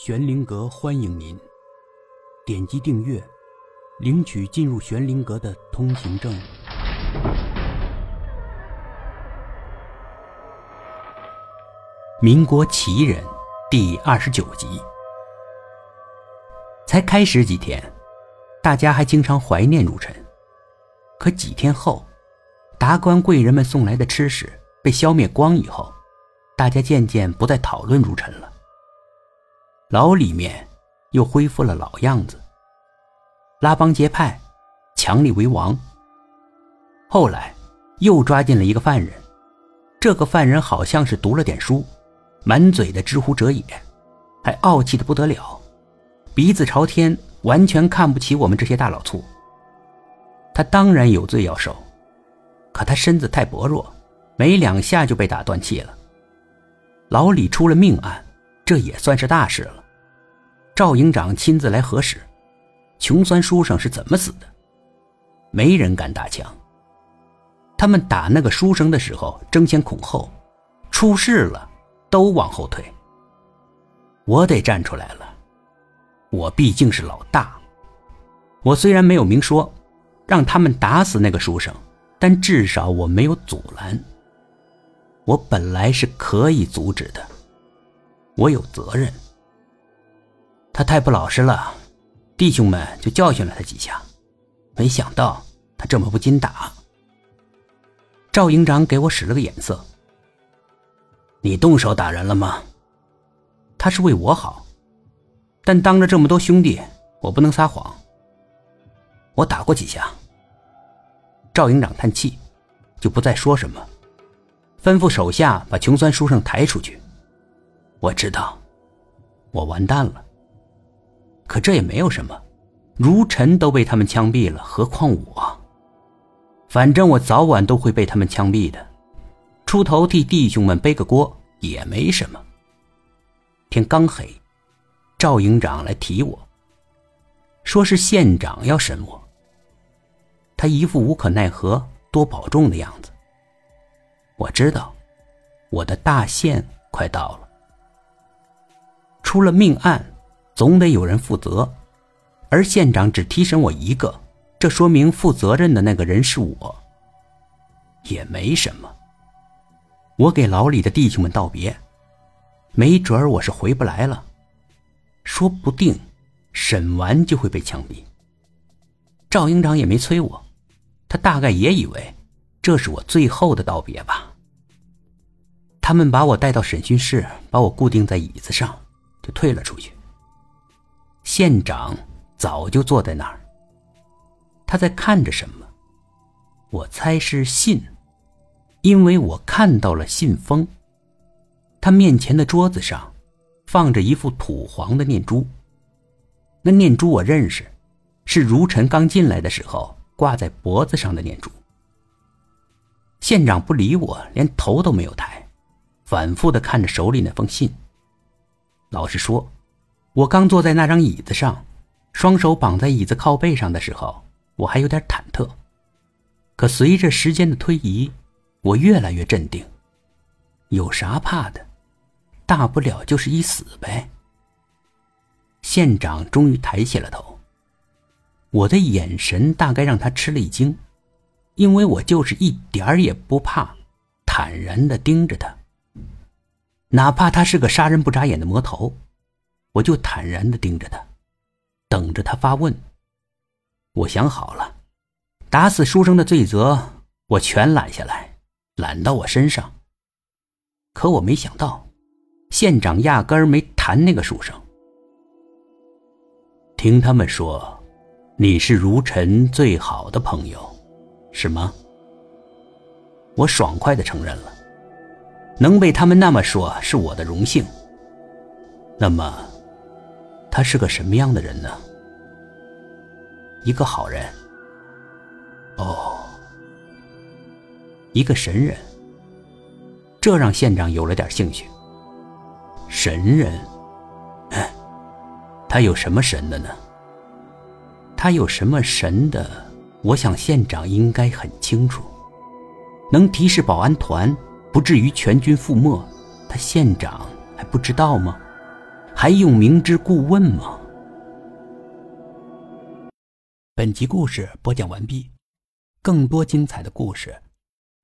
玄灵阁欢迎您，点击订阅，领取进入玄灵阁的通行证。民国奇人第二十九集。才开始几天，大家还经常怀念如尘，可几天后，达官贵人们送来的吃食被消灭光以后，大家渐渐不再讨论如尘了。牢里面又恢复了老样子，拉帮结派，强力为王。后来又抓进了一个犯人，这个犯人好像是读了点书，满嘴的知乎者也，还傲气的不得了。鼻子朝天，完全看不起我们这些大老粗。他当然有罪要受，可他身子太薄弱，没两下就被打断气了。牢里出了命案，这也算是大事了。赵营长亲自来核实，穷酸书生是怎么死的。没人敢打枪。他们打那个书生的时候争先恐后，出事了都往后退。我得站出来了。我毕竟是老大，我虽然没有明说让他们打死那个书生，但至少我没有阻拦。我本来是可以阻止的，我有责任。他太不老实了，弟兄们就教训了他几下，没想到他这么不禁打。赵营长给我使了个眼色：“你动手打人了吗？”他是为我好。但当着这么多兄弟，我不能撒谎。我打过几下。赵营长叹气，就不再说什么，吩咐手下把穷酸书生抬出去。我知道，我完蛋了。可这也没有什么，如尘都被他们枪毙了，何况我？反正我早晚都会被他们枪毙的，出头替弟兄们背个锅也没什么。天刚黑。赵营长来提我，说是县长要审我。他一副无可奈何、多保重的样子。我知道，我的大限快到了。出了命案，总得有人负责，而县长只提审我一个，这说明负责任的那个人是我。也没什么。我给牢里的弟兄们道别，没准儿我是回不来了。说不定，审完就会被枪毙。赵营长也没催我，他大概也以为这是我最后的道别吧。他们把我带到审讯室，把我固定在椅子上，就退了出去。县长早就坐在那儿，他在看着什么？我猜是信，因为我看到了信封。他面前的桌子上。放着一副土黄的念珠，那念珠我认识，是如尘刚进来的时候挂在脖子上的念珠。县长不理我，连头都没有抬，反复的看着手里那封信。老实说，我刚坐在那张椅子上，双手绑在椅子靠背上的时候，我还有点忐忑。可随着时间的推移，我越来越镇定。有啥怕的？大不了就是一死呗。县长终于抬起了头，我的眼神大概让他吃了一惊，因为我就是一点儿也不怕，坦然的盯着他。哪怕他是个杀人不眨眼的魔头，我就坦然的盯着他，等着他发问。我想好了，打死书生的罪责我全揽下来，揽到我身上。可我没想到。县长压根儿没谈那个书生。听他们说，你是如尘最好的朋友，是吗？我爽快的承认了，能被他们那么说是我的荣幸。那么，他是个什么样的人呢？一个好人。哦，一个神人。这让县长有了点兴趣。神人，他有什么神的呢？他有什么神的？我想县长应该很清楚。能提示保安团不至于全军覆没，他县长还不知道吗？还用明知故问吗？本集故事播讲完毕，更多精彩的故事，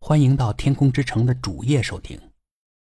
欢迎到天空之城的主页收听。